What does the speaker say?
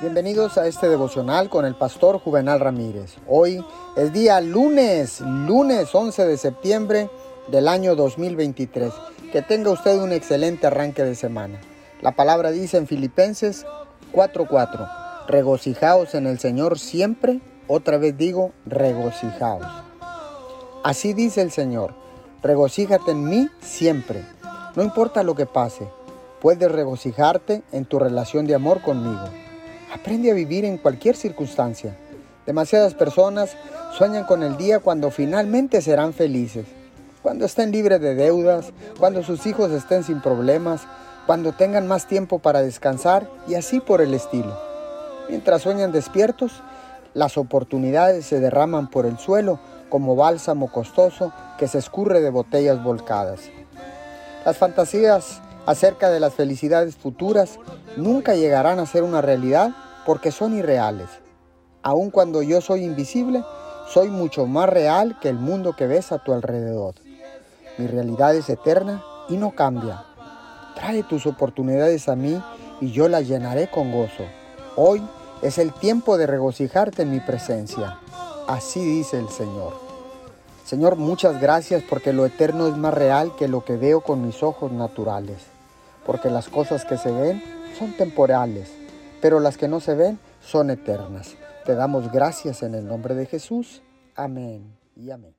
Bienvenidos a este devocional con el pastor Juvenal Ramírez. Hoy es día lunes, lunes 11 de septiembre del año 2023. Que tenga usted un excelente arranque de semana. La palabra dice en Filipenses 4:4, regocijaos en el Señor siempre, otra vez digo, regocijaos. Así dice el Señor, regocíjate en mí siempre, no importa lo que pase Puedes regocijarte en tu relación de amor conmigo. Aprende a vivir en cualquier circunstancia. Demasiadas personas sueñan con el día cuando finalmente serán felices, cuando estén libres de deudas, cuando sus hijos estén sin problemas, cuando tengan más tiempo para descansar y así por el estilo. Mientras sueñan despiertos, las oportunidades se derraman por el suelo como bálsamo costoso que se escurre de botellas volcadas. Las fantasías acerca de las felicidades futuras nunca llegarán a ser una realidad porque son irreales. Aun cuando yo soy invisible, soy mucho más real que el mundo que ves a tu alrededor. Mi realidad es eterna y no cambia. Trae tus oportunidades a mí y yo las llenaré con gozo. Hoy es el tiempo de regocijarte en mi presencia. Así dice el Señor. Señor, muchas gracias porque lo eterno es más real que lo que veo con mis ojos naturales porque las cosas que se ven son temporales, pero las que no se ven son eternas. Te damos gracias en el nombre de Jesús. Amén y amén.